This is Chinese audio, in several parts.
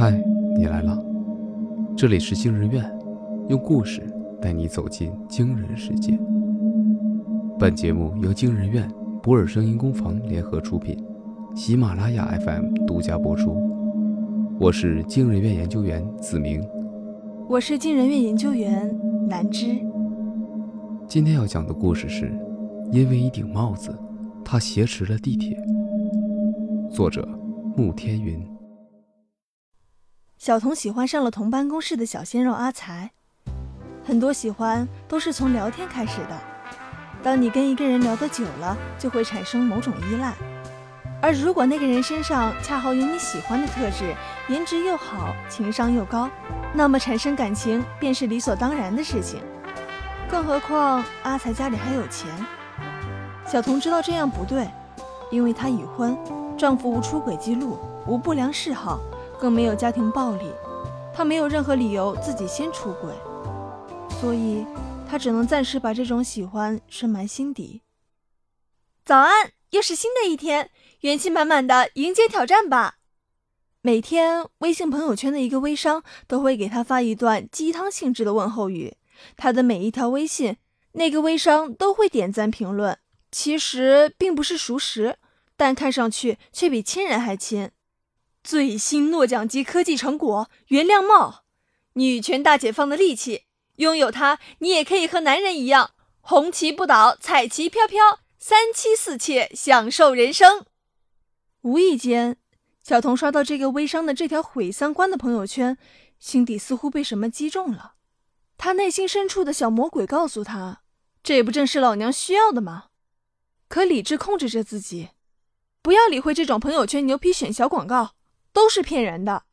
嗨，你来了，这里是惊人院，用故事带你走进惊人世界。本节目由惊人院、博尔声音工坊联合出品，喜马拉雅 FM 独家播出。我是惊人院研究员子明，我是惊人院研究员南芝。今天要讲的故事是，因为一顶帽子，他挟持了地铁。作者：慕天云。小童喜欢上了同办公室的小鲜肉阿才，很多喜欢都是从聊天开始的。当你跟一个人聊得久了，就会产生某种依赖。而如果那个人身上恰好有你喜欢的特质，颜值又好，情商又高，那么产生感情便是理所当然的事情。更何况阿才家里还有钱。小童知道这样不对，因为她已婚，丈夫无出轨记录，无不良嗜好。更没有家庭暴力，他没有任何理由自己先出轨，所以他只能暂时把这种喜欢深埋心底。早安，又是新的一天，元气满满的迎接挑战吧！每天微信朋友圈的一个微商都会给他发一段鸡汤性质的问候语，他的每一条微信，那个微商都会点赞评论。其实并不是熟识，但看上去却比亲人还亲。最新诺奖级科技成果——原谅帽，女权大解放的利器。拥有它，你也可以和男人一样，红旗不倒，彩旗飘飘，三妻四妾，享受人生。无意间，小童刷到这个微商的这条毁三观的朋友圈，心底似乎被什么击中了。他内心深处的小魔鬼告诉他：“这不正是老娘需要的吗？”可理智控制着自己，不要理会这种朋友圈牛皮选小广告。都是骗人的。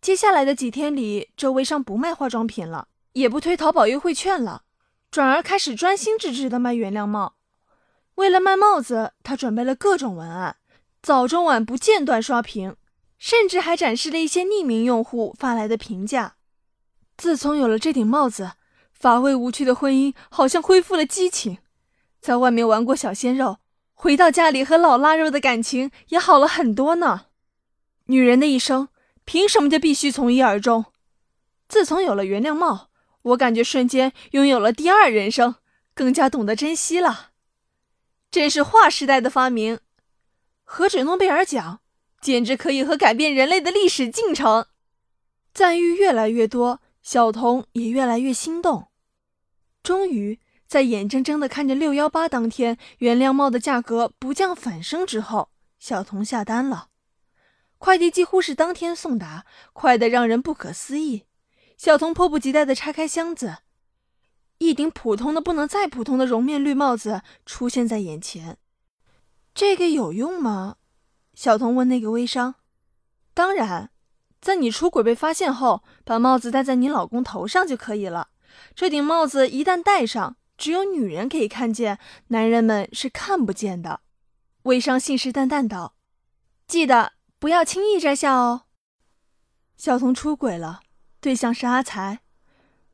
接下来的几天里，这微商不卖化妆品了，也不推淘宝优惠券了，转而开始专心致志的卖原谅帽。为了卖帽子，他准备了各种文案，早中晚不间断刷屏，甚至还展示了一些匿名用户发来的评价。自从有了这顶帽子，乏味无趣的婚姻好像恢复了激情。在外面玩过小鲜肉，回到家里和老腊肉的感情也好了很多呢。女人的一生，凭什么就必须从一而终？自从有了原谅帽，我感觉瞬间拥有了第二人生，更加懂得珍惜了。真是划时代的发明，何止诺贝尔奖，简直可以和改变人类的历史进程。赞誉越来越多，小童也越来越心动。终于，在眼睁睁的看着六幺八当天原谅帽的价格不降反升之后，小童下单了。快递几乎是当天送达，快得让人不可思议。小童迫不及待地拆开箱子，一顶普通的不能再普通的绒面绿帽子出现在眼前。这个有用吗？小童问那个微商。当然，在你出轨被发现后，把帽子戴在你老公头上就可以了。这顶帽子一旦戴上，只有女人可以看见，男人们是看不见的。微商信誓旦旦道：“记得。”不要轻易摘下哦。小童出轨了，对象是阿才，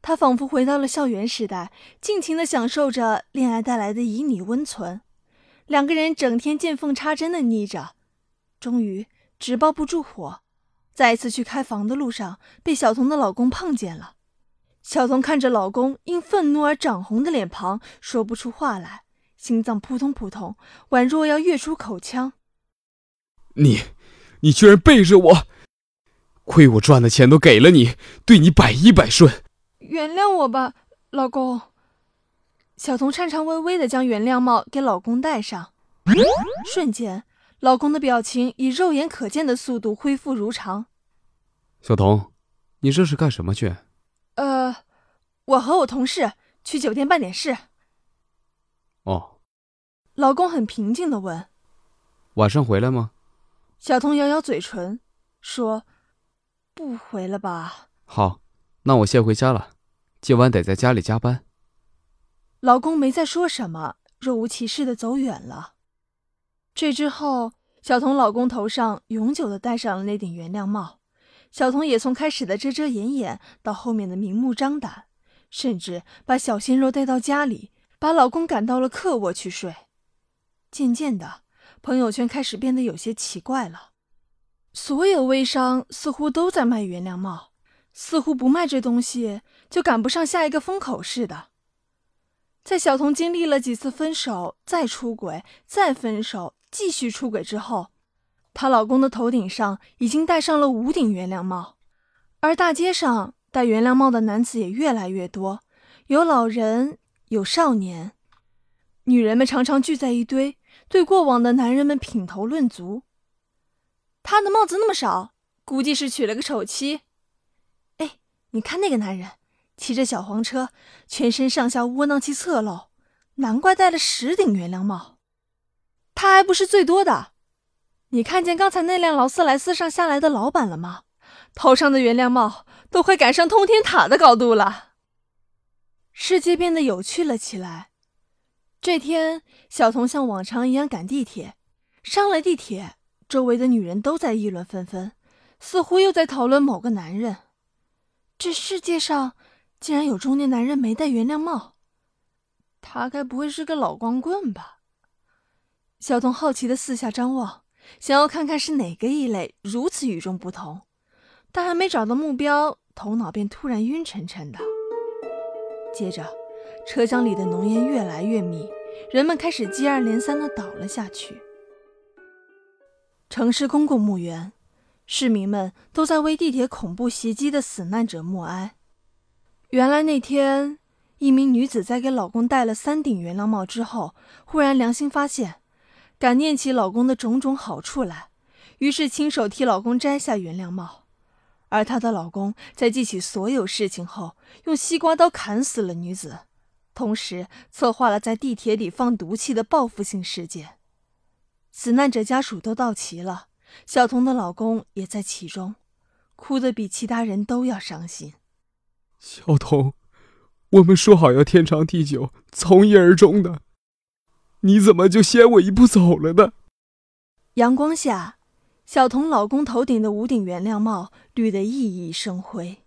他仿佛回到了校园时代，尽情的享受着恋爱带来的旖旎温存。两个人整天见缝插针的腻着，终于纸包不住火，再一次去开房的路上被小童的老公碰见了。小童看着老公因愤怒而涨红的脸庞，说不出话来，心脏扑通扑通，宛若要跃出口腔。你。你居然背着我！亏我赚的钱都给了你，对你百依百顺。原谅我吧，老公。小童颤颤巍巍的将原谅帽给老公戴上，瞬间，老公的表情以肉眼可见的速度恢复如常。小童，你这是干什么去？呃，我和我同事去酒店办点事。哦。老公很平静的问：“晚上回来吗？”小童咬咬嘴唇，说：“不回了吧。”好，那我先回家了，今晚得在家里加班。老公没再说什么，若无其事的走远了。这之后，小童老公头上永久的戴上了那顶原谅帽，小童也从开始的遮遮掩掩到后面的明目张胆，甚至把小鲜肉带到家里，把老公赶到了客卧去睡。渐渐的。朋友圈开始变得有些奇怪了，所有微商似乎都在卖原谅帽，似乎不卖这东西就赶不上下一个风口似的。在小童经历了几次分手、再出轨、再分手、继续出轨之后，她老公的头顶上已经戴上了五顶原谅帽，而大街上戴原谅帽的男子也越来越多，有老人，有少年，女人们常常聚在一堆，对过往的男人们品头论足。他的帽子那么少，估计是娶了个丑妻。哎，你看那个男人，骑着小黄车，全身上下窝囊气侧漏，难怪戴了十顶原谅帽。他还不是最多的。你看见刚才那辆劳斯莱斯上下来的老板了吗？头上的原谅帽都快赶上通天塔的高度了。世界变得有趣了起来。这天，小童像往常一样赶地铁，上了地铁。周围的女人都在议论纷纷，似乎又在讨论某个男人。这世界上竟然有中年男人没戴原谅帽，他该不会是个老光棍吧？小童好奇的四下张望，想要看看是哪个异类如此与众不同，但还没找到目标，头脑便突然晕沉沉的。接着，车厢里的浓烟越来越密，人们开始接二连三的倒了下去。城市公共墓园，市民们都在为地铁恐怖袭击的死难者默哀。原来那天，一名女子在给老公戴了三顶原谅帽之后，忽然良心发现，感念起老公的种种好处来，于是亲手替老公摘下原谅帽。而她的老公在记起所有事情后，用西瓜刀砍死了女子，同时策划了在地铁里放毒气的报复性事件。死难者家属都到齐了，小童的老公也在其中，哭得比其他人都要伤心。小童，我们说好要天长地久，从一而终的，你怎么就先我一步走了呢？阳光下，小童老公头顶的五顶原谅帽绿得熠熠生辉。